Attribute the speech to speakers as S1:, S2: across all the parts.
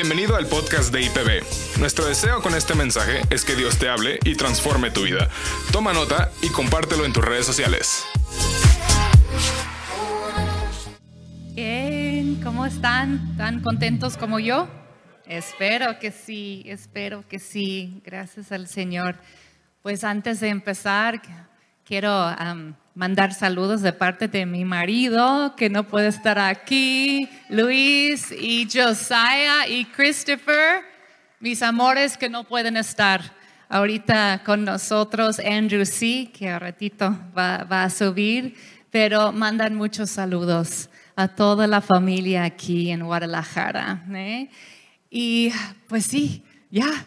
S1: Bienvenido al podcast de IPB. Nuestro deseo con este mensaje es que Dios te hable y transforme tu vida. Toma nota y compártelo en tus redes sociales.
S2: Bien, ¿cómo están? ¿Tan contentos como yo? Espero que sí, espero que sí. Gracias al Señor. Pues antes de empezar, quiero mandar saludos de parte de mi marido, que no puede estar aquí, Luis y Josiah y Christopher, mis amores que no pueden estar ahorita con nosotros, Andrew sí, que a ratito va, a subir, pero mandan muchos saludos a toda la familia aquí en Guadalajara. ¿eh? Y pues sí, ya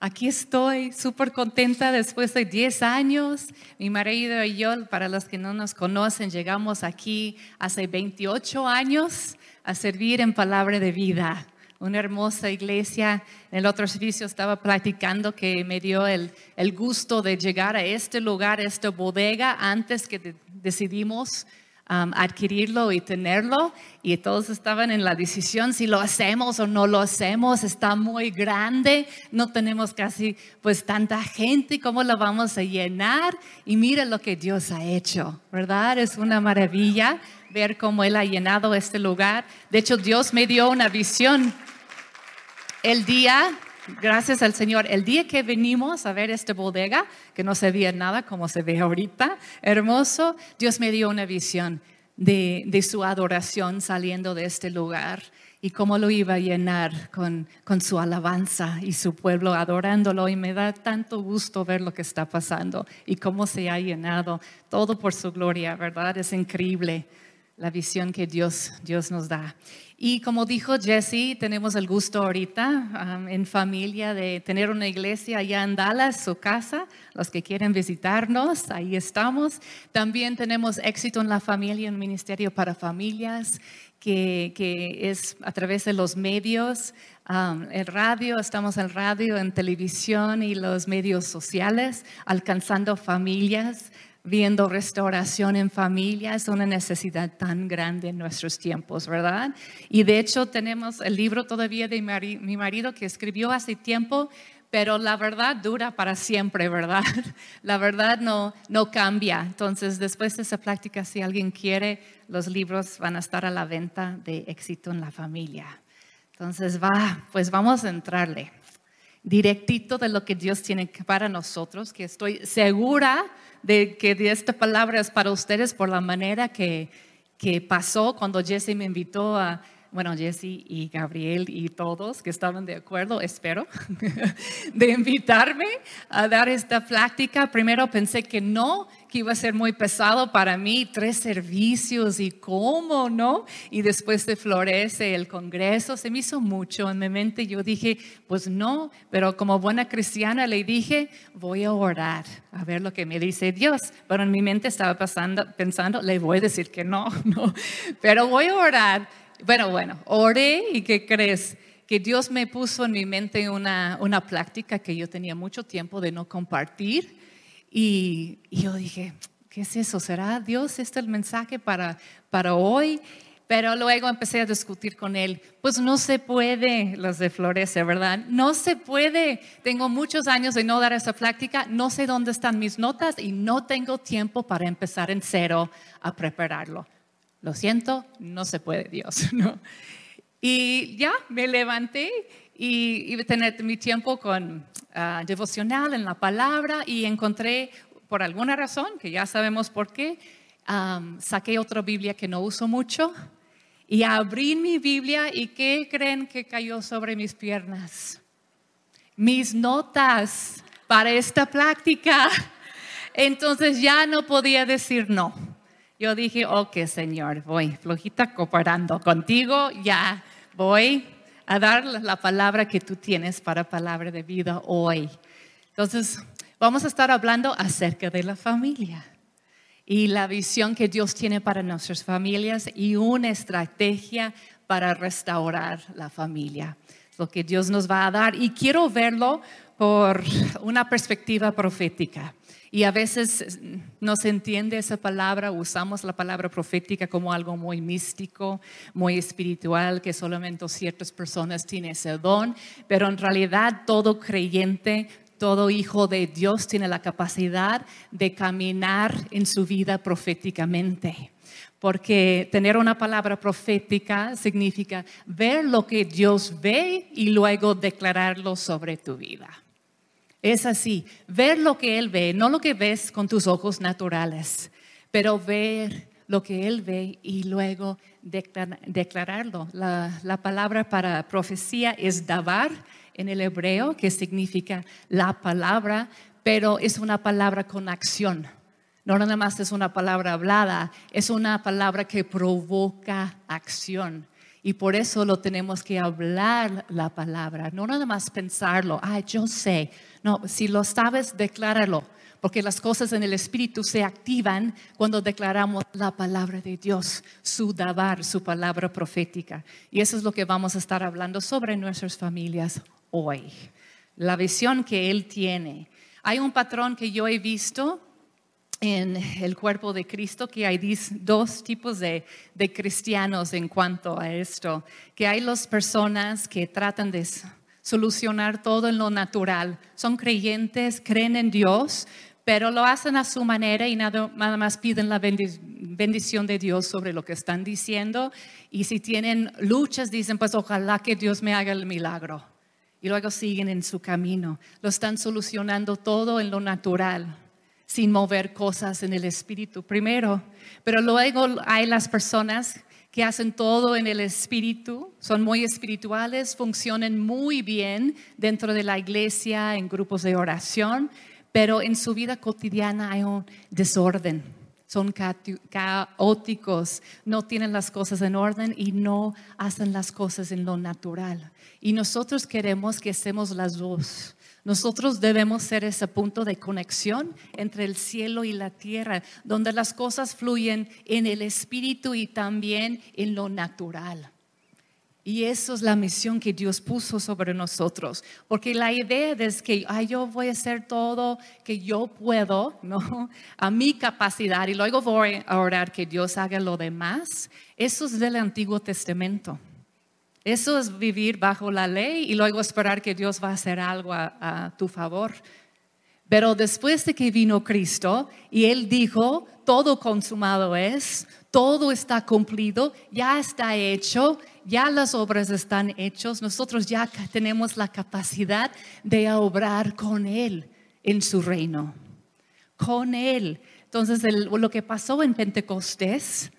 S2: Aquí estoy súper contenta después de 10 años. Mi marido y yo, para los que no nos conocen, llegamos aquí hace 28 años a servir en palabra de vida. Una hermosa iglesia. En el otro servicio estaba platicando que me dio el, el gusto de llegar a este lugar, esta bodega, antes que decidimos Um, adquirirlo y tenerlo y todos estaban en la decisión si lo hacemos o no lo hacemos, está muy grande, no tenemos casi pues tanta gente, ¿cómo lo vamos a llenar? Y mira lo que Dios ha hecho, ¿verdad? Es una maravilla ver cómo Él ha llenado este lugar. De hecho, Dios me dio una visión el día gracias al Señor, el día que venimos a ver esta bodega, que no se veía nada como se ve ahorita, hermoso, Dios me dio una visión de, su adoración saliendo de este lugar y cómo lo iba a llenar con, con, su alabanza y su pueblo adorándolo. Y me da tanto gusto ver lo que está pasando y cómo se ha llenado todo por su gloria, ¿verdad? Es increíble la visión que Dios, Dios nos da. Y como dijo Jesse, tenemos el gusto ahorita um, en familia de tener una iglesia allá en Dallas, su casa. Los que quieren visitarnos, ahí estamos. También tenemos éxito en la familia, un ministerio para familias que, que es a través de los medios, um, el radio, estamos en radio, en televisión y los medios sociales, alcanzando familias viendo restauración en familia, es una necesidad tan grande en nuestros tiempos, ¿verdad? Y de hecho tenemos el libro todavía de mi marido que escribió hace tiempo, pero la verdad dura para siempre, ¿verdad? La verdad no, no cambia. Entonces, después de esa práctica, si alguien quiere, los libros van a estar a la venta de éxito en la familia. Entonces, va, pues vamos a entrarle directito de lo que Dios tiene para nosotros, que estoy segura de que esta palabra es para ustedes por la manera que, que pasó cuando Jesse me invitó a, bueno, Jesse y Gabriel y todos que estaban de acuerdo, espero, de invitarme a dar esta plática. Primero pensé que no, que iba a ser muy pesado para mí, tres servicios y cómo, ¿no? Y después de florece el Congreso, se me hizo mucho en mi mente. Yo dije, pues no, pero como buena cristiana le dije, voy a orar, a ver lo que me dice Dios. Pero en mi mente estaba pasando, pensando, le voy a decir que no, no, pero voy a orar bueno, bueno, oré y ¿qué crees? Que Dios me puso en mi mente una, una práctica que yo tenía mucho tiempo de no compartir y, yo dije, ¿qué es eso? ¿Será Dios este el mensaje para, para hoy? Pero luego empecé a discutir con él, pues no se puede, los de Florece, ¿verdad? No se puede. Tengo muchos años de no dar esa práctica, no sé dónde están mis notas y no tengo tiempo para empezar en cero a prepararlo. Lo siento, no se puede, Dios. ¿no? Y ya me levanté y iba a tener mi tiempo con ah, devocional en la palabra y encontré, por alguna razón, que ya sabemos por qué, saqué otra Biblia que no uso mucho y abrí mi Biblia y ¿qué creen que cayó sobre mis piernas? Mis notas para esta práctica. Entonces ya no podía decir no. Yo dije, ok, Señor, voy flojita cooperando contigo, ya voy a dar la palabra que tú tienes para palabra de vida hoy. Entonces, vamos a estar hablando acerca de la familia y la visión que Dios tiene para nuestras familias y una estrategia para restaurar la familia. Lo que Dios nos va a dar y quiero verlo por una perspectiva profética. Y a veces no se entiende esa palabra, usamos la palabra profética como algo muy místico, muy espiritual, que solamente ciertas personas tienen ese don, pero en realidad todo creyente, todo hijo de Dios tiene la capacidad de caminar en su vida proféticamente. Porque tener una palabra profética significa ver lo que Dios ve y luego declararlo sobre tu vida. Es así, ver lo que Él ve, no lo que ves con tus ojos naturales, pero ver lo que Él ve y luego declararlo. La, palabra para profecía es davar en el hebreo, que significa la palabra, pero es una palabra con acción. No nada más es una palabra hablada, es una palabra que provoca acción. Y por eso lo tenemos que hablar la palabra, no nada más pensarlo, ah, yo sé. No, si lo sabes, decláralo, porque las cosas en el Espíritu se activan cuando declaramos la palabra de Dios, su dabar, su palabra profética. Y eso es lo que vamos a estar hablando sobre nuestras familias hoy. La visión que Él tiene. Hay un patrón que yo he visto en el cuerpo de Cristo que hay dos tipos de, cristianos en cuanto a esto, que hay las personas que tratan de solucionar todo en lo natural, son creyentes, creen en Dios, pero lo hacen a su manera y nada, más piden la bendición de Dios sobre lo que están diciendo. Y si tienen luchas dicen pues ojalá que Dios me haga el milagro y luego siguen en su camino, lo están solucionando todo en lo natural sin mover cosas en el espíritu primero. Pero luego hay las personas que hacen todo en el espíritu, son muy espirituales, funcionan muy bien dentro de la iglesia, en grupos de oración, pero en su vida cotidiana hay un desorden. Son caóticos, no tienen las cosas en orden y no hacen las cosas en lo natural. Y nosotros queremos que estemos las dos nosotros debemos ser ese punto de conexión entre el cielo y la tierra, donde las cosas fluyen en el espíritu y también en lo natural. Y eso es la misión que Dios puso sobre nosotros. Porque la idea es que yo voy a hacer todo que yo puedo, ¿no? A mi capacidad y luego voy a orar que Dios haga lo demás. Eso es del Antiguo Testamento. Eso es vivir bajo la ley y luego esperar que Dios va a hacer algo a, tu favor. Pero después de que vino Cristo y Él dijo, todo consumado es, todo está cumplido, ya está hecho, ya las obras están hechas, nosotros ya tenemos la capacidad de obrar con Él en su reino, con Él. Entonces, lo que pasó en Pentecostés,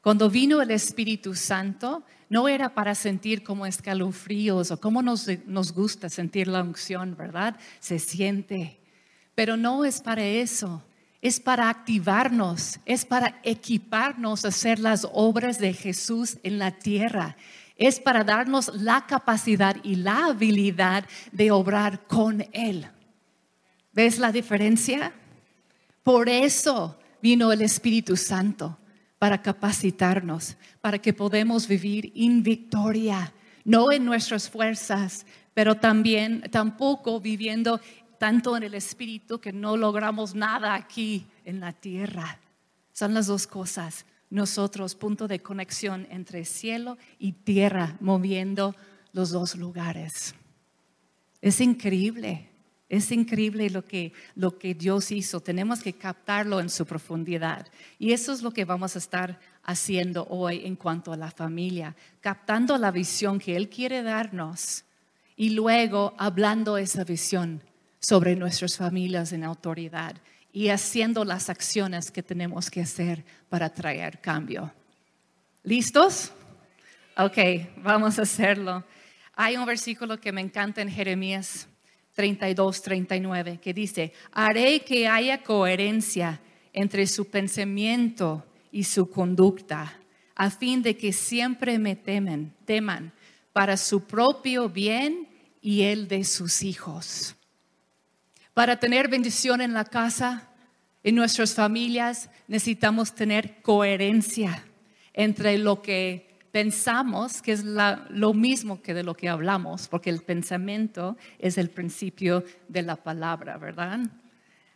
S2: cuando vino el Espíritu Santo, no era para sentir como escalofríos o como nos, nos gusta sentir la unción, ¿verdad? Se siente. Pero no es para eso. Es para activarnos, es para equiparnos a hacer las obras de Jesús en la tierra. Es para darnos la capacidad y la habilidad de obrar con Él. ¿Ves la diferencia? Por eso vino el Espíritu Santo para capacitarnos, para que podamos vivir en victoria, no en nuestras fuerzas, pero también tampoco viviendo tanto en el espíritu que no logramos nada aquí en la tierra. Son las dos cosas. Nosotros, punto de conexión entre cielo y tierra, moviendo los dos lugares. Es increíble. Es increíble lo que, lo que Dios hizo. Tenemos que captarlo en su profundidad. Y eso es lo que vamos a estar haciendo hoy en cuanto a la familia, captando la visión que Él quiere darnos y luego hablando esa visión sobre nuestras familias en autoridad y haciendo las acciones que tenemos que hacer para traer cambio. ¿Listos? Ok, vamos a hacerlo. Hay un versículo que me encanta en Jeremías 32, 39, que dice, haré que haya coherencia entre su pensamiento y su conducta, a fin de que siempre me temen, teman para su propio bien y el de sus hijos. Para tener bendición en la casa, en nuestras familias, necesitamos tener coherencia entre lo que pensamos que es lo mismo que de lo que hablamos, porque el pensamiento es el principio de la palabra, ¿verdad?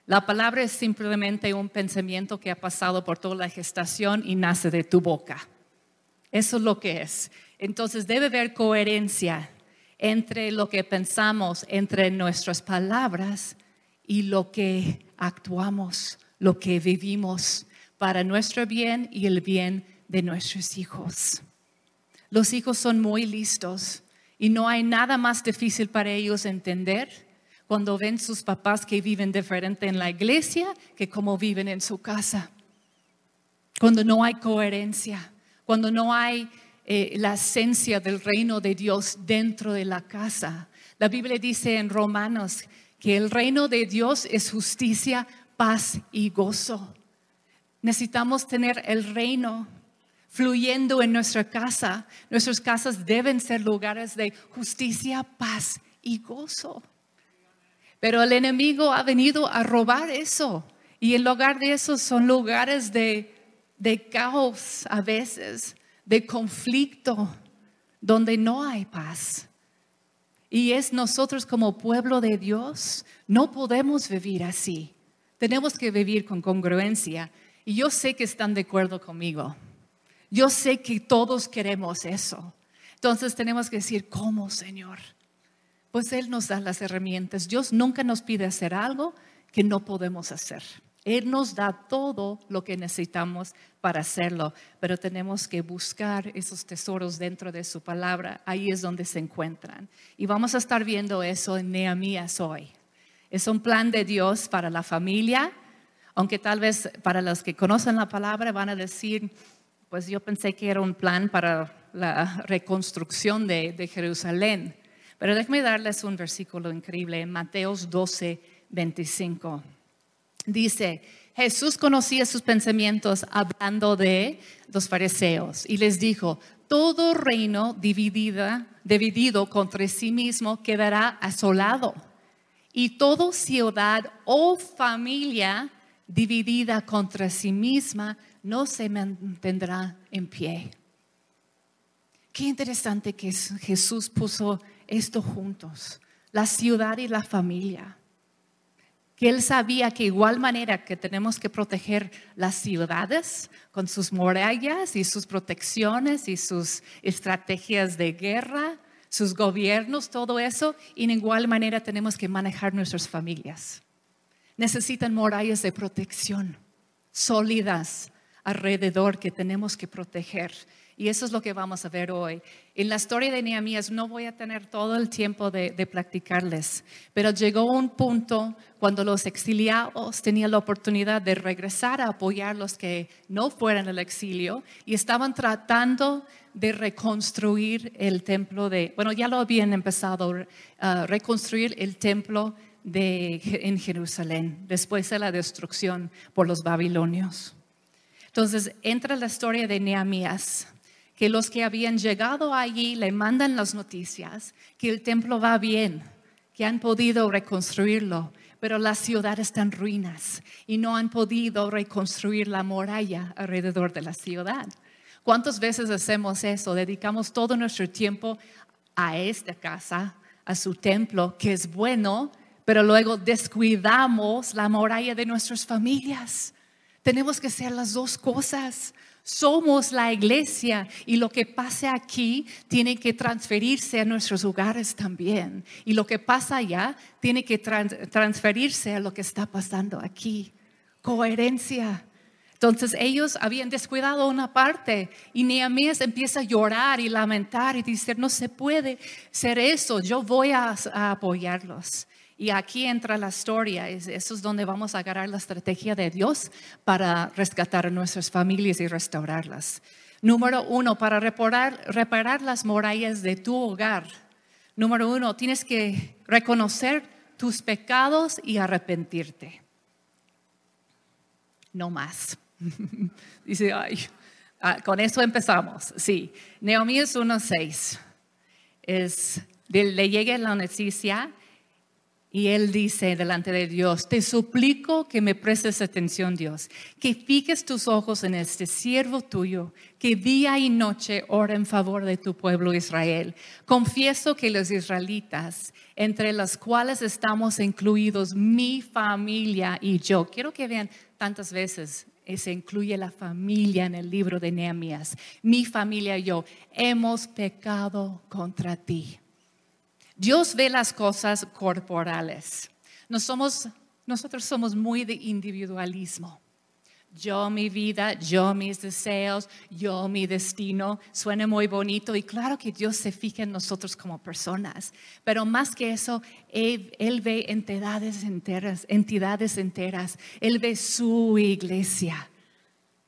S2: La palabra es simplemente un pensamiento que ha pasado por toda la gestación y nace de tu boca. Eso es lo que es. Entonces debe haber coherencia entre lo que pensamos, entre nuestras palabras y lo que actuamos, lo que vivimos para nuestro bien y el bien de nuestros hijos. Los hijos son muy listos y no hay nada más difícil para ellos entender cuando ven sus papás que viven diferente en la iglesia que como viven en su casa. Cuando no hay coherencia, cuando no hay eh, la esencia del reino de Dios dentro de la casa. La Biblia dice en Romanos que el reino de Dios es justicia, paz y gozo. Necesitamos tener el reino fluyendo en nuestra casa. Nuestras casas deben ser lugares de justicia, paz y gozo. Pero el enemigo ha venido a robar eso. Y en lugar de eso son lugares de, de caos a veces, de conflicto, donde no hay paz. Y es nosotros como pueblo de Dios, no podemos vivir así. Tenemos que vivir con congruencia. Y yo sé que están de acuerdo conmigo. Yo sé que todos queremos eso. Entonces tenemos que decir, ¿cómo, Señor? Pues Él nos da las herramientas. Dios nunca nos pide hacer algo que no podemos hacer. Él nos da todo lo que necesitamos para hacerlo, pero tenemos que buscar esos tesoros dentro de su palabra. Ahí es donde se encuentran. Y vamos a estar viendo eso en Nehemías hoy. Es un plan de Dios para la familia, aunque tal vez para los que conocen la palabra van a decir, pues yo pensé que era un plan para la reconstrucción de, Jerusalén. Pero déjenme darles un versículo increíble Mateos 12, 25. Dice, Jesús conocía sus pensamientos hablando de los fariseos y les dijo, todo reino dividido contra sí mismo quedará asolado y toda ciudad o familia dividida contra sí misma no se mantendrá en pie. Qué interesante que Jesús puso esto juntos, la ciudad y la familia. Que Él sabía que igual manera que tenemos que proteger las ciudades con sus murallas y sus protecciones y sus estrategias de guerra, sus gobiernos, todo eso, y en igual manera tenemos que manejar nuestras familias. Necesitan murallas de protección sólidas, alrededor que tenemos que proteger. Y eso es lo que vamos a ver hoy. En la historia de Nehemías no voy a tener todo el tiempo de, de platicarles, pero llegó un punto cuando los exiliados tenían la oportunidad de regresar a apoyar a los que no fueran al exilio y estaban tratando de reconstruir el templo de, bueno, ya lo habían empezado a reconstruir el templo de, en Jerusalén después de la destrucción por los babilonios. Entonces entra la historia de Nehemías, que los que habían llegado allí le mandan las noticias que el templo va bien, que han podido reconstruirlo, pero la ciudad está en ruinas y no han podido reconstruir la muralla alrededor de la ciudad. ¿Cuántas veces hacemos eso? Dedicamos todo nuestro tiempo a esta casa, a su templo, que es bueno, pero luego descuidamos la muralla de nuestras familias. Tenemos que hacer las dos cosas. Somos la iglesia y lo que pase aquí tiene que transferirse a nuestros hogares también. Y lo que pasa allá tiene que transferirse a lo que está pasando aquí. Coherencia. Entonces ellos habían descuidado una parte y Nehemías empieza a llorar y lamentar y decir, no se puede ser eso, yo voy a apoyarlos. Y aquí entra la historia, eso es donde vamos a agarrar la estrategia de Dios para rescatar a nuestras familias y restaurarlas. Número uno, para reparar, reparar las murallas de tu hogar. Número uno, tienes que reconocer tus pecados y arrepentirte. No más. Dice, ay, ah, con eso empezamos. Sí, Neomías 1.6 es, le llega la noticia Y él dice delante de Dios, te suplico que me prestes atención, Dios, que fijes tus ojos en este siervo tuyo, que día y noche ora en favor de tu pueblo Israel. Confieso que los israelitas, entre los cuales estamos incluidos mi familia y yo, quiero que vean tantas veces se incluye la familia en el libro de Nehemías. Mi familia y yo hemos pecado contra ti. Dios ve las cosas corporales. nosotros somos muy de individualismo. Yo mi vida, yo mis deseos, yo mi destino. Suena muy bonito y claro que Dios se fija en nosotros como personas, pero más que eso, Él, él ve entidades enteras, entidades enteras. Él ve su iglesia.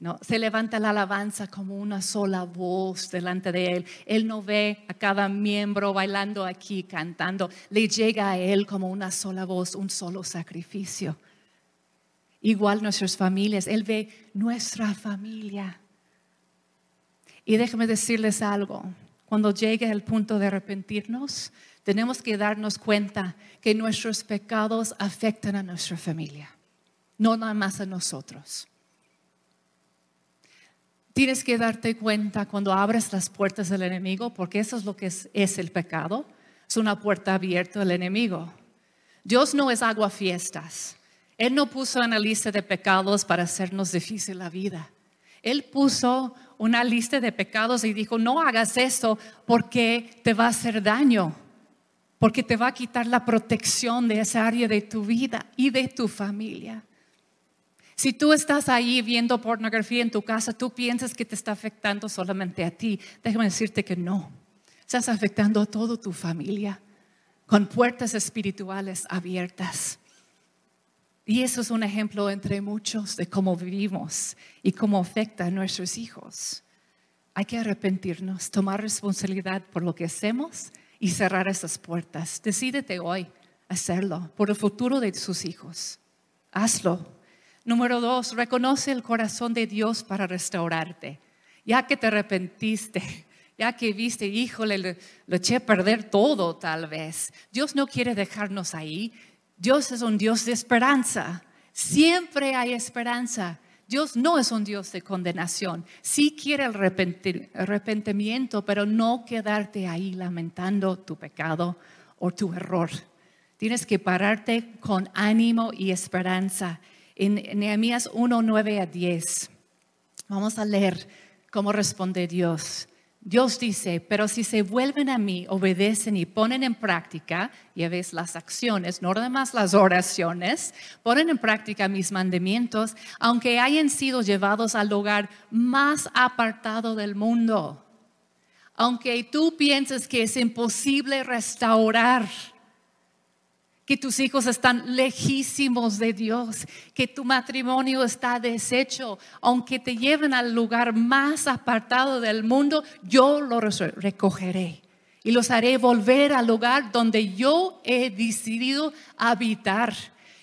S2: No, se levanta la alabanza como una sola voz delante de Él. Él no ve a cada miembro bailando aquí, cantando. Le llega a Él como una sola voz, un solo sacrificio. Igual nuestras familias. Él ve nuestra familia. Y déjame decirles algo. Cuando llegue el punto de arrepentirnos, tenemos que darnos cuenta que nuestros pecados afectan a nuestra familia, no nada más a nosotros. Tienes que darte cuenta cuando abres las puertas del enemigo, porque eso es lo que es, el pecado. Es una puerta abierta al enemigo. Dios no es agua fiestas. Él no puso una lista de pecados para hacernos difícil la vida. Él puso una lista de pecados y dijo, no hagas esto porque te va a hacer daño, porque te va a quitar la protección de esa área de tu vida y de tu familia. Si tú estás ahí viendo pornografía en tu casa, tú piensas que te está afectando solamente a ti. Déjame decirte que no. Estás afectando a toda tu familia con puertas espirituales abiertas. Y eso es un ejemplo entre muchos de cómo vivimos y cómo afecta a nuestros hijos. Hay que arrepentirnos, tomar responsabilidad por lo que hacemos y cerrar esas puertas. Decídete hoy hacerlo por el futuro de sus hijos. Hazlo Número dos, reconoce el corazón de Dios para restaurarte. Ya que te arrepentiste, ya que viste, híjole, le, eché a perder todo tal vez. Dios no quiere dejarnos ahí. Dios es un Dios de esperanza. Siempre hay esperanza. Dios no es un Dios de condenación. Sí quiere el arrepentimiento, pero no quedarte ahí lamentando tu pecado o tu error. Tienes que pararte con ánimo y esperanza en Nehemías 1, 9 a 10. Vamos a leer cómo responde Dios. Dios dice, pero si se vuelven a mí, obedecen y ponen en práctica, ya ves las acciones, no nada las oraciones, ponen en práctica mis mandamientos, aunque hayan sido llevados al lugar más apartado del mundo. Aunque tú pienses que es imposible restaurar que tus hijos están lejísimos de Dios, que tu matrimonio está deshecho, aunque te lleven al lugar más apartado del mundo, yo los recogeré y los haré volver al lugar donde yo he decidido habitar.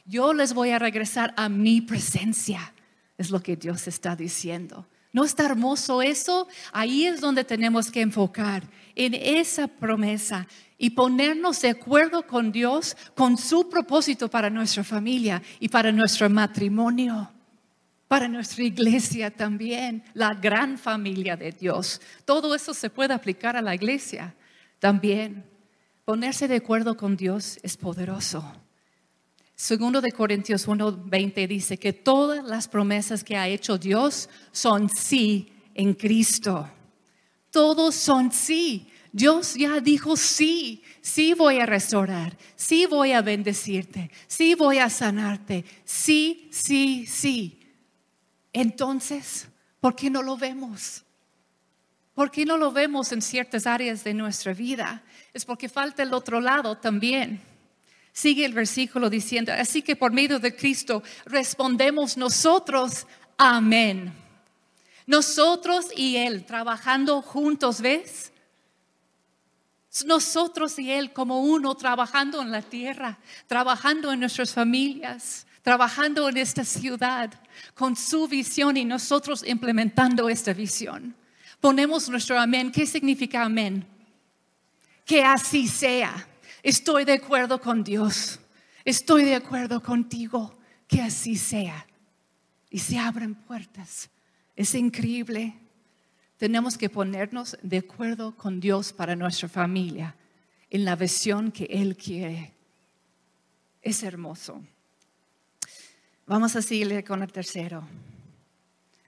S2: Yo les voy a regresar a mi presencia, es lo que Dios está diciendo. ¿No está hermoso eso? Ahí es donde tenemos que enfocar, en esa promesa y ponernos de acuerdo con Dios, con su propósito para nuestra familia y para nuestro matrimonio, para nuestra iglesia también, la gran familia de Dios. Todo eso se puede aplicar a la iglesia también. Ponerse de acuerdo con Dios es poderoso. Segundo de Corintios 1:20 dice que todas las promesas que ha hecho Dios son sí en Cristo. Todos son sí. Dios ya dijo sí, sí voy a restaurar, sí voy a bendecirte, sí voy a sanarte, sí, sí, sí. Entonces, ¿por qué no lo vemos? ¿Por qué no lo vemos en ciertas áreas de nuestra vida? Es porque falta el otro lado también. Sigue el versículo diciendo, así que por medio de Cristo respondemos nosotros, amén. Nosotros y Él trabajando juntos, ¿ves? Nosotros y Él como uno trabajando en la tierra, trabajando en nuestras familias, trabajando en esta ciudad con su visión y nosotros implementando esta visión. Ponemos nuestro amén. ¿Qué significa amén? Que así sea. Estoy de acuerdo con Dios. Estoy de acuerdo contigo, que así sea. Y se abren puertas. Es increíble. Tenemos que ponernos de acuerdo con Dios para nuestra familia, en la visión que Él quiere. Es hermoso. Vamos a seguirle con el tercero.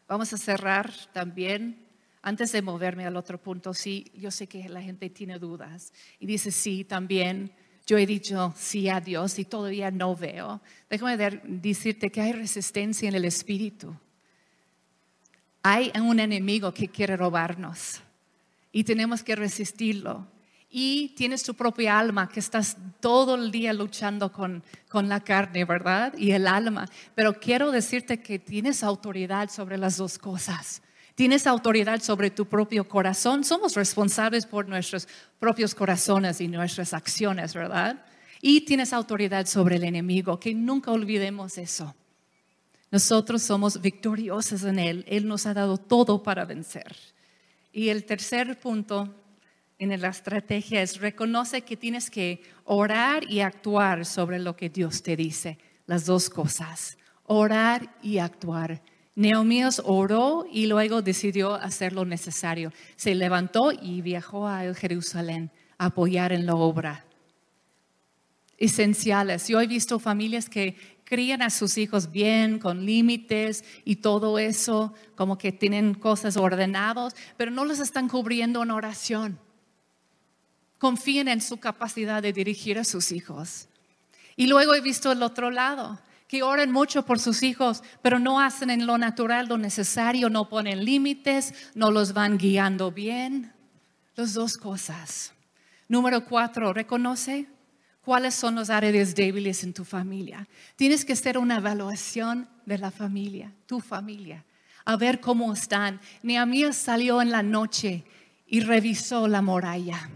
S2: Vamos a cerrar también, antes de moverme al otro punto, sí, yo sé que la gente tiene dudas y dice, sí, también yo he dicho sí a Dios y todavía no veo. Déjame decirte que hay resistencia en el espíritu. Hay un enemigo que quiere robarnos y tenemos que resistirlo y tienes tu propia alma que estás todo el día luchando con, con, la carne, ¿verdad? Y el alma. Pero quiero decirte que tienes autoridad sobre las dos cosas. Tienes autoridad sobre tu propio corazón. Somos responsables por nuestros propios corazones y nuestras acciones, ¿verdad? Y tienes autoridad sobre el enemigo, que nunca olvidemos eso. Nosotros somos victoriosos en Él. Él nos ha dado todo para vencer. Y el tercer punto en la estrategia es reconoce que tienes que orar y actuar sobre lo que Dios te dice. Las dos cosas, orar y actuar. Neomías oró y luego decidió hacer lo necesario. Se levantó y viajó a Jerusalén a apoyar en la obra. Esenciales. Yo he visto familias que crían a sus hijos bien, con límites y todo eso, como que tienen cosas ordenadas, pero no los están cubriendo en oración confíen en su capacidad de dirigir a sus hijos. Y luego he visto el otro lado, que oran mucho por sus hijos, pero no hacen en lo natural lo necesario, no ponen límites, no los van guiando bien. Las dos cosas. Número cuatro, reconoce cuáles son los áreas débiles en tu familia. Tienes que hacer una evaluación de la familia, tu familia, a ver cómo están. Nehemías salió en la noche y revisó la muralla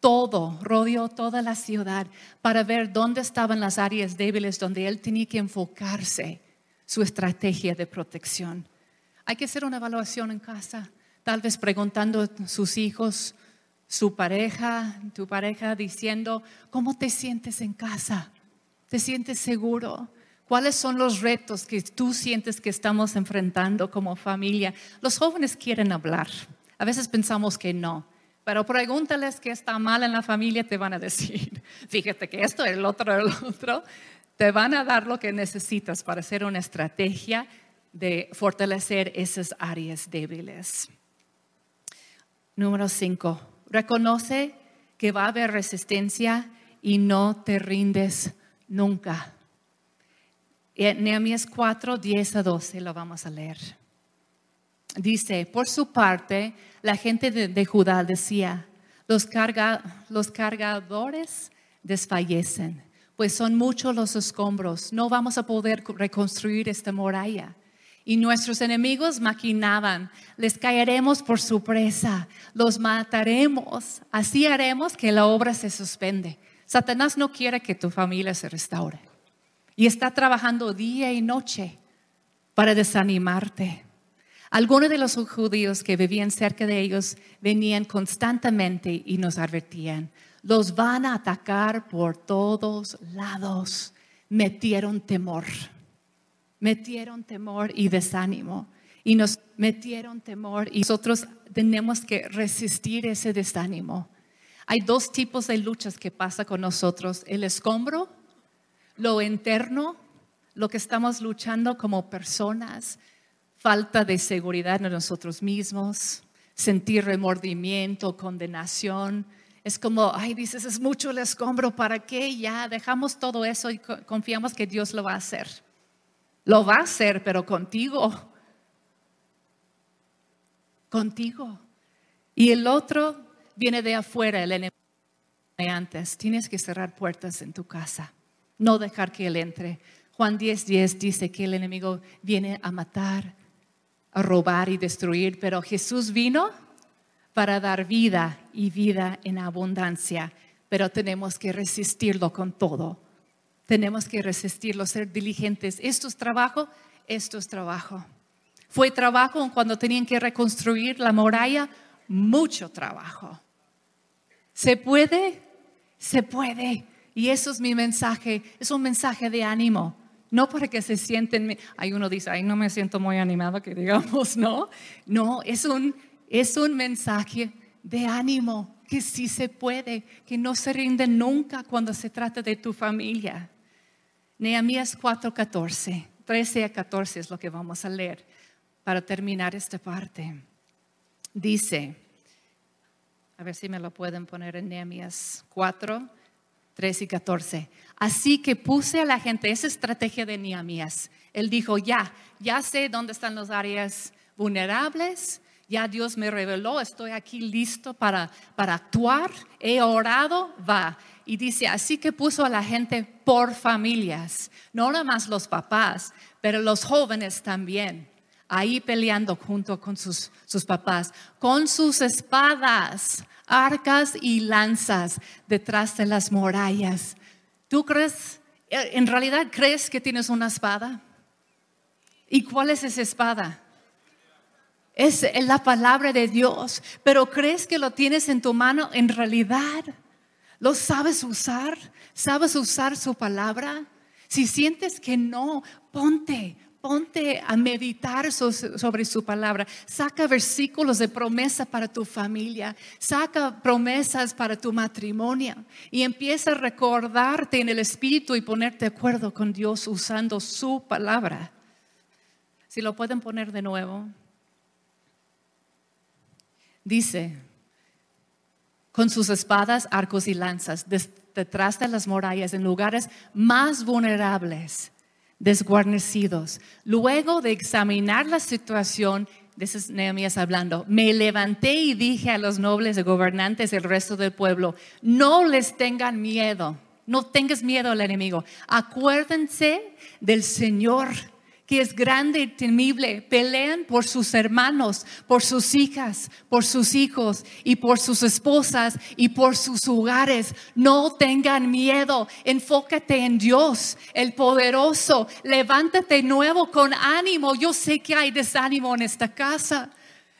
S2: todo, rodeó toda la ciudad para ver dónde estaban las áreas débiles donde él tenía que enfocarse su estrategia de protección. Hay que hacer una evaluación en casa, tal vez preguntando a sus hijos, su pareja, tu pareja, diciendo, ¿cómo te sientes en casa? ¿Te sientes seguro? ¿Cuáles son los retos que tú sientes que estamos enfrentando como familia? Los jóvenes quieren hablar. A veces pensamos que no, pero pregúntales qué está mal en la familia, te van a decir, fíjate que esto, el otro, el otro. Te van a dar lo que necesitas para hacer una estrategia de fortalecer esas áreas débiles. Número cinco, reconoce que va a haber resistencia y no te rindes nunca. Nehemías 4, 10 a 12 lo vamos a leer. Dice, por su parte, la gente de, Judá decía, los, los cargadores desfallecen, pues son muchos los escombros, no vamos a poder reconstruir esta muralla. Y nuestros enemigos maquinaban, les caeremos por su presa, los mataremos, así haremos que la obra se suspende. Satanás no quiere que tu familia se restaure y está trabajando día y noche para desanimarte. Algunos de los judíos que vivían cerca de ellos venían constantemente y nos advertían, los van a atacar por todos lados. Metieron temor, metieron temor y desánimo. Y nos metieron temor y nosotros tenemos que resistir ese desánimo. Hay dos tipos de luchas que pasa con nosotros, el escombro, lo interno, lo que estamos luchando como personas, falta de seguridad en nosotros mismos, sentir remordimiento, condenación. Es como, ay, dices, es mucho el escombro, ¿para qué? Ya dejamos todo eso y confiamos que Dios lo va a hacer. Lo va a hacer, pero contigo. Contigo. Y el otro viene de afuera, el enemigo antes. Tienes que cerrar puertas en tu casa, no dejar que él entre. Juan 10:10 10 dice que el enemigo viene a matar, a robar y destruir, pero Jesús vino para dar vida y vida en abundancia, pero tenemos que resistirlo con todo. Tenemos que resistirlo, ser diligentes. Esto es trabajo, esto es trabajo. Fue trabajo cuando tenían que reconstruir la muralla, mucho trabajo. ¿Se puede? Se puede. Y eso es mi mensaje, es un mensaje de ánimo. No para que se sienten, hay uno dice, ay, no me siento muy animado, que digamos, no. No, es un, es un mensaje de ánimo, que sí se puede, que no se rinde nunca cuando se trata de tu familia. Nehemías 4:14, 13 a 14 es lo que vamos a leer para terminar esta parte. Dice, a ver si me lo pueden poner en Nehemías 4, 13 y 14. Así que puse a la gente esa estrategia de Nehemías. Él dijo, ya, ya sé dónde están las áreas vulnerables, ya Dios me reveló, estoy aquí listo para, para actuar, he orado, va. Y dice, así que puso a la gente por familias, no nada más los papás, pero los jóvenes también, ahí peleando junto con sus, sus papás, con sus espadas, arcas y lanzas detrás de las murallas. ¿Tú crees, en realidad crees que tienes una espada? ¿Y cuál es esa espada? Es la palabra de Dios, pero crees que lo tienes en tu mano en realidad. ¿Lo sabes usar? ¿Sabes usar su palabra? Si sientes que no, ponte, ponte a meditar sobre su palabra. Saca versículos de promesa para tu familia. Saca promesas para tu matrimonio. Y empieza a recordarte en el Espíritu y ponerte de acuerdo con Dios usando su palabra. Si lo pueden poner de nuevo. Dice, con sus espadas, arcos y lanzas, detrás de las murallas, en lugares más vulnerables, desguarnecidos. Luego de examinar la situación, de Nehemías hablando, me levanté y dije a los nobles y gobernantes del resto del pueblo, no les tengan miedo, no tengas miedo al enemigo, acuérdense del Señor que es grande y temible, pelean por sus hermanos, por sus hijas, por sus hijos y por sus esposas y por sus hogares. No tengan miedo, enfócate en Dios, el poderoso. Levántate nuevo con ánimo. Yo sé que hay desánimo en esta casa.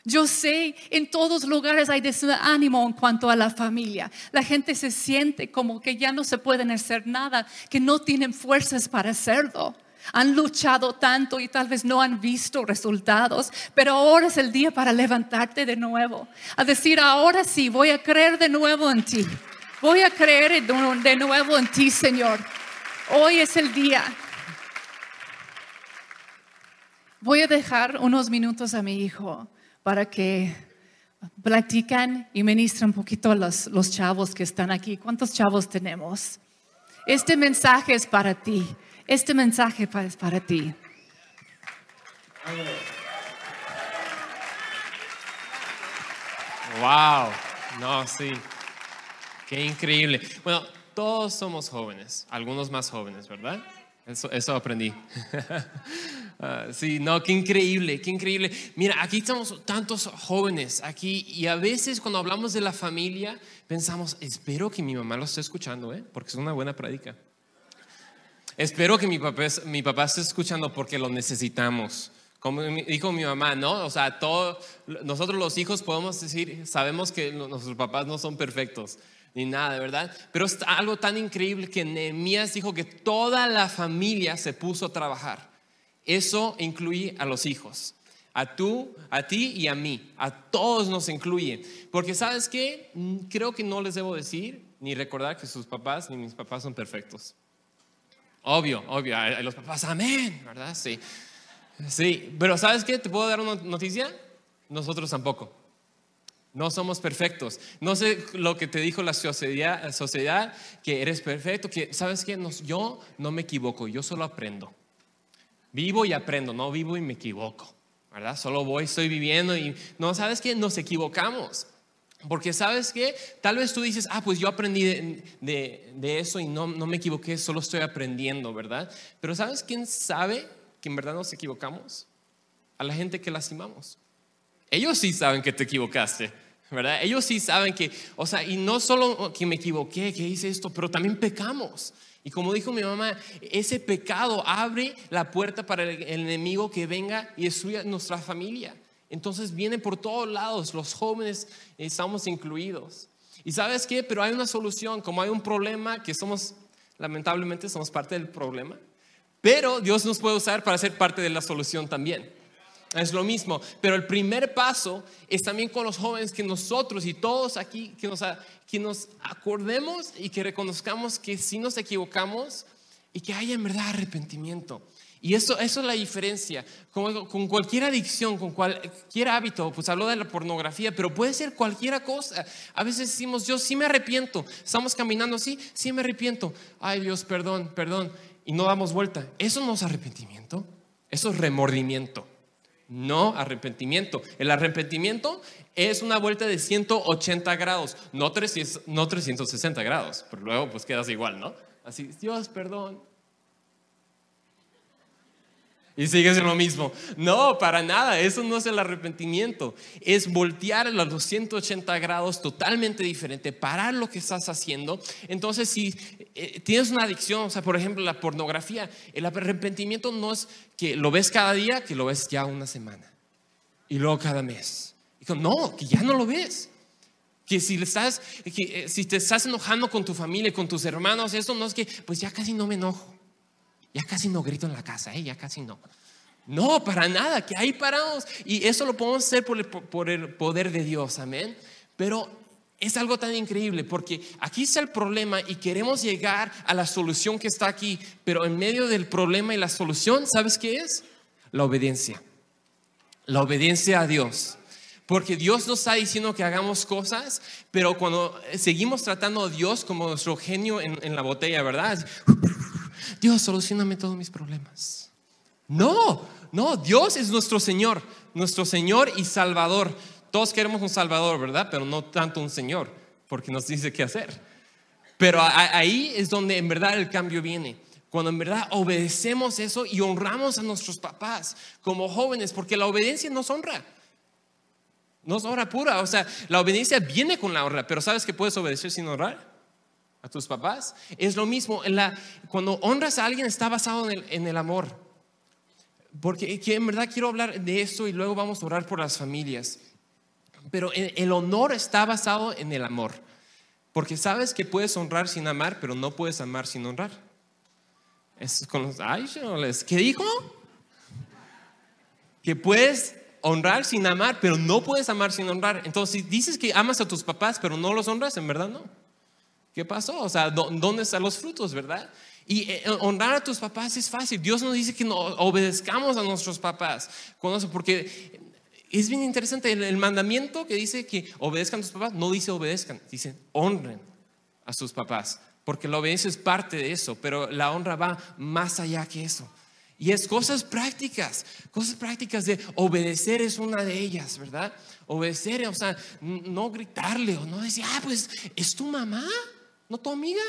S2: Yo sé, en todos lugares hay desánimo en cuanto a la familia. La gente se siente como que ya no se pueden hacer nada, que no tienen fuerzas para hacerlo. Han luchado tanto y tal vez no han visto resultados, pero ahora es el día para levantarte de nuevo, a decir, ahora sí, voy a creer de nuevo en ti. Voy a creer de nuevo en ti, Señor. Hoy es el día. Voy a dejar unos minutos a mi hijo para que platican y ministren un poquito los, los chavos que están aquí. ¿Cuántos chavos tenemos? Este mensaje es para ti. Este mensaje es para ti.
S3: Wow, no, sí, qué increíble. Bueno, todos somos jóvenes, algunos más jóvenes, ¿verdad? Eso, aprendí. Ah, sí, no, qué increíble, qué increíble. Mira, aquí estamos tantos jóvenes aquí y a veces cuando hablamos de la familia pensamos, espero que mi mamá lo esté escuchando, ¿eh? porque es una buena práctica. Espero que mi papá, mi papá esté escuchando porque lo necesitamos. Como dijo mi mamá, ¿no? O sea, todo, nosotros los hijos podemos decir, sabemos que nuestros papás no son perfectos ni nada, ¿verdad? Pero es algo tan increíble que Nehemías dijo que toda la familia se puso a trabajar. Eso incluye a los hijos. A tú, a ti y a mí. A todos nos incluye. Porque sabes qué? Creo que no les debo decir ni recordar que sus papás ni mis papás son perfectos. Obvio, obvio. Los papás, amén, ¿verdad? Sí. Sí, pero ¿sabes qué? ¿Te puedo dar una noticia? Nosotros tampoco. No somos perfectos. No sé lo que te dijo la sociedad, sociedad que eres perfecto, que sabes qué? yo no me equivoco, yo solo aprendo. Vivo y aprendo, no vivo y me equivoco, ¿verdad? Solo voy, estoy viviendo y no, ¿sabes qué? Nos equivocamos. Porque sabes que tal vez tú dices, ah, pues yo aprendí de, eso y no, no, me equivoqué, solo estoy aprendiendo, ¿verdad? Pero ¿sabes quién sabe que en verdad nos equivocamos? A la gente que lastimamos. Ellos sí saben que te equivocaste, ¿verdad? Ellos sí saben que, o sea, y no solo que me equivoqué, que hice esto, pero también pecamos. Y como dijo mi mamá, ese pecado abre la puerta para el enemigo que venga y destruya nuestra familia. Entonces viene por todos lados, los jóvenes estamos incluidos. ¿Y sabes qué? Pero hay una solución, como hay un problema que somos lamentablemente somos parte del problema, pero Dios nos puede usar para ser parte de la solución también. Es lo mismo, pero el primer paso es también con los jóvenes que nosotros y todos aquí, que nos, que nos acordemos y que reconozcamos que si nos equivocamos y que haya en verdad arrepentimiento. Y eso, eso es la diferencia. Con, con, cualquier adicción, con cualquier hábito, pues hablo de la pornografía, pero puede ser cualquier cosa. A veces decimos, yo sí me arrepiento. Estamos caminando así, sí me arrepiento. Ay Dios, perdón, perdón. Y no damos vuelta. Eso no es arrepentimiento, eso es remordimiento. No arrepentimiento. El arrepentimiento es una vuelta de 180 grados, no, 300, no 360 grados, pero luego pues quedas igual, ¿no? Así, Dios, perdón, y sigues en lo mismo. No, para nada, eso no es el arrepentimiento. Es voltear a los 180 grados totalmente diferente, parar lo que estás haciendo. Entonces, si eh, tienes una adicción, o sea, por ejemplo, la pornografía, el arrepentimiento no es que lo ves cada día, que lo ves ya una semana y luego cada mes. Digo, no, que ya no lo ves. Que si, estás, que eh, si te estás enojando con tu familia, con tus hermanos, eso no es que, pues ya casi no me enojo. Ya casi no grito en la casa, ¿eh? ya casi no. No, para nada, que ahí paramos. Y eso lo podemos hacer por el, poder de Dios, amén. Pero es algo tan increíble porque aquí está el problema y queremos llegar a la solución que está aquí, pero en medio del problema y la solución, ¿sabes qué es? La obediencia. La obediencia a Dios. Porque Dios nos está diciendo que hagamos cosas, pero cuando seguimos tratando a Dios como nuestro genio en, en la botella, ¿verdad? Dios, solucioname todos mis problemas. No, no, Dios es nuestro Señor, nuestro Señor y Salvador. Todos queremos un Salvador, ¿verdad? Pero no tanto un Señor, porque nos dice qué hacer. Pero ahí es donde en verdad el cambio viene. Cuando en verdad obedecemos eso y honramos a nuestros papás como jóvenes, porque la obediencia nos honra. No es honra pura, o sea, la obediencia viene con la honra, pero ¿sabes que puedes obedecer sin honrar? A tus papás. Es lo mismo, en la, cuando honras a alguien está basado en el, amor. Porque en verdad quiero hablar de esto y luego vamos a orar por las familias. Pero el honor está basado en el amor. Porque sabes que puedes honrar sin amar, pero no puedes amar sin honrar. Es con los, ay, ¿qué dijo? Que puedes honrar sin amar, pero no puedes amar sin honrar. Entonces, si dices que amas a tus papás, pero no los honras, en verdad no. ¿Qué pasó? O sea, ¿dónde están los frutos, verdad? Y eh, honrar a tus papás es fácil. Dios nos dice que obedezcamos a nuestros papás. Porque es bien interesante el, mandamiento que dice que obedezcan a tus papás, no dice obedezcan, dice honren a sus papás. Porque la obediencia es parte de eso, pero la honra va más allá que eso. Y es cosas prácticas, cosas prácticas de obedecer es una de ellas, ¿verdad? Obedecer, o sea, no gritarle o no decir, ah, pues es tu mamá no tu amiga.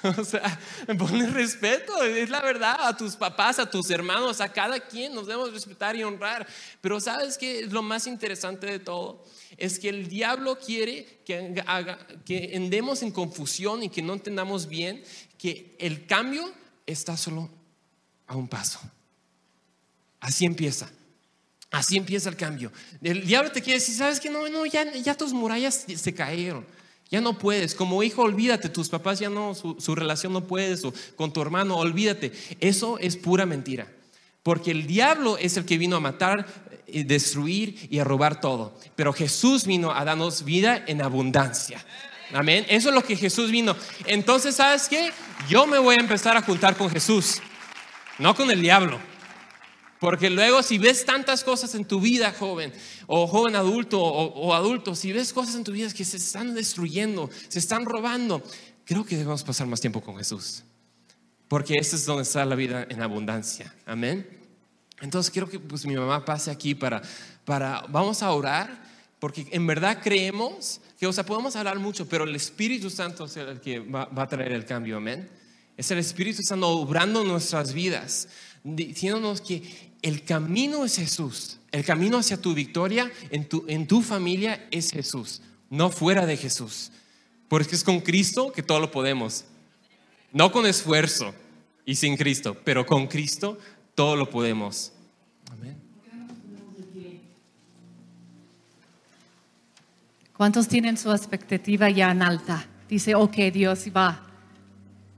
S3: O sea, poner respeto, es la verdad, a tus papás, a tus hermanos, a cada quien nos debemos respetar y honrar. Pero ¿sabes qué es lo más interesante de todo? Es que el diablo quiere que, haga, que endemos en confusión y que no entendamos bien que el cambio está solo a un paso. Así empieza. Así empieza el cambio. El diablo te quiere decir, ¿sabes qué? No, no, ya, ya tus murallas se cayeron. Ya no puedes. Como hijo, olvídate. Tus papás ya no, su, relación no puedes. O con tu hermano, olvídate. Eso es pura mentira. Porque el diablo es el que vino a matar, y destruir y a robar todo. Pero Jesús vino a darnos vida en abundancia. Amén. Eso es lo que Jesús vino. Entonces, ¿sabes qué? Yo me voy a empezar a juntar con Jesús, no con el diablo. Porque luego si ves tantas cosas en tu vida, joven, o joven adulto, o, adulto, si ves cosas en tu vida que se están destruyendo, se están robando, creo que debemos pasar más tiempo con Jesús. Porque ese es donde está la vida en abundancia. Amén. Entonces quiero que pues, mi mamá pase aquí para, para, vamos a orar, porque en verdad creemos que, o sea, podemos hablar mucho, pero el Espíritu Santo es el que va, va a traer el cambio. Amén. Es el Espíritu Santo obrando nuestras vidas, diciéndonos que el camino es Jesús. El camino hacia tu victoria en tu, en tu familia es Jesús, no fuera de Jesús. Porque es con Cristo que todo lo podemos. No con esfuerzo y sin Cristo, pero con Cristo todo lo podemos. Amén.
S2: ¿Cuántos tienen su expectativa ya en alta? Dice, ok, Dios va.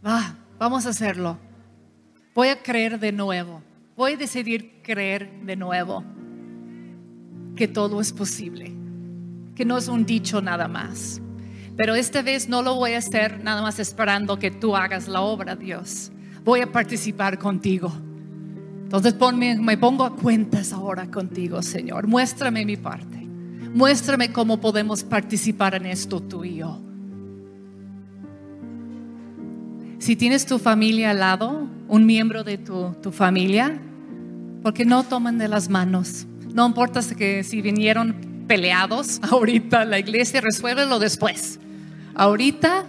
S2: Va, vamos a hacerlo. Voy a creer de nuevo. Voy a decidir creer de nuevo que todo es posible, que no es un dicho nada más. Pero esta vez no lo voy a hacer nada más esperando que tú hagas la obra, Dios. Voy a participar contigo. Entonces me pongo a cuentas ahora contigo, Señor. Muéstrame mi parte. Muéstrame cómo podemos participar en esto tú y yo. Si tienes tu familia al lado, un miembro de tu, tu familia, porque no toman de las manos. No importa que si vinieron peleados ahorita la iglesia, resuélvelo después. Ahorita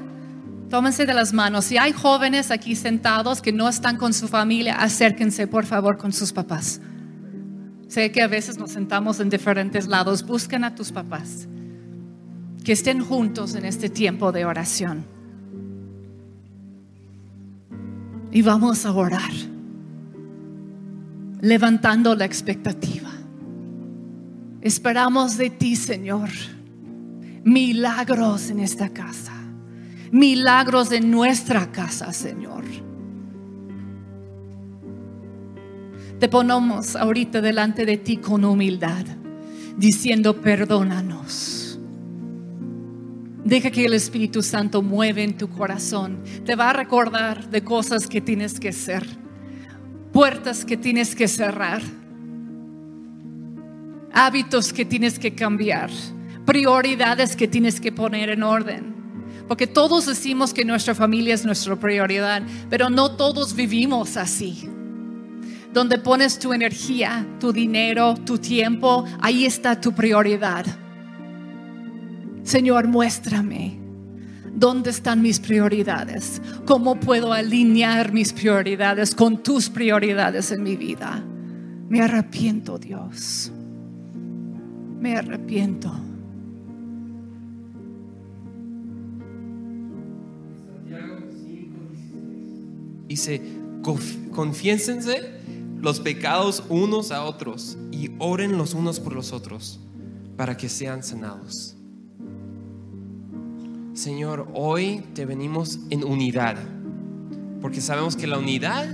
S2: tómense de las manos. Si hay jóvenes aquí sentados que no están con su familia, acérquense por favor con sus papás. Sé que a veces nos sentamos en diferentes lados. Busquen a tus papás. Que estén juntos en este tiempo de oración. Y vamos a orar. Levantando la expectativa. Esperamos de ti, Señor, milagros en esta casa. Milagros en nuestra casa, Señor te ponemos ahorita delante de ti con humildad, diciendo perdónanos. Deja que el Espíritu Santo mueve en tu corazón. Te va a recordar de cosas que tienes que hacer, puertas que tienes que cerrar, hábitos que tienes que cambiar, prioridades que tienes que poner en orden. Porque todos decimos que nuestra familia es nuestra prioridad, pero no todos vivimos así donde pones tu energía, tu dinero, tu tiempo, ahí está tu prioridad. Señor, muéstrame dónde están mis prioridades, cómo puedo alinear mis prioridades con tus prioridades en mi vida. Me arrepiento, Dios. Me arrepiento.
S3: Dice, confiénsense los pecados unos a otros y oren los unos por los otros para que sean sanados. Señor, hoy te venimos en unidad, porque sabemos que la unidad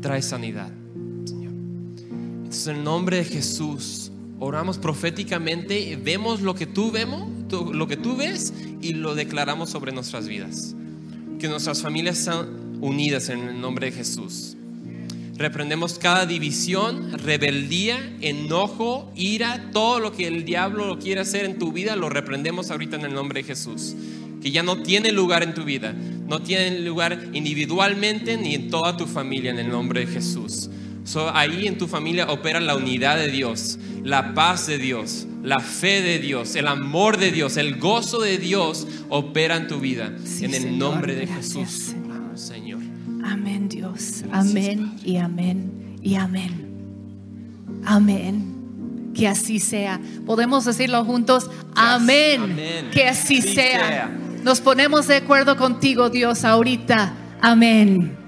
S3: trae sanidad, Señor. Entonces, en el nombre de Jesús, oramos proféticamente, vemos lo que tú vemos, lo que tú ves y lo declaramos sobre nuestras vidas. Que nuestras familias sean unidas en el nombre de Jesús. Reprendemos cada división, rebeldía, enojo, ira, todo lo que el diablo lo quiere hacer en tu vida, lo reprendemos ahorita en el nombre de Jesús. Que ya no tiene lugar en tu vida, no tiene lugar individualmente ni en toda tu familia en el nombre de Jesús. ahí en tu familia opera la unidad de Dios, la paz de Dios, la fe de Dios, el amor de Dios, el gozo de Dios opera en tu vida. en el nombre de Jesús.
S2: Amén, Dios. Amén y amén y amén. Amén. Que así sea. Podemos decirlo juntos. Amén. Que así, sea. Nos ponemos de acuerdo contigo, Dios, ahorita. Amén.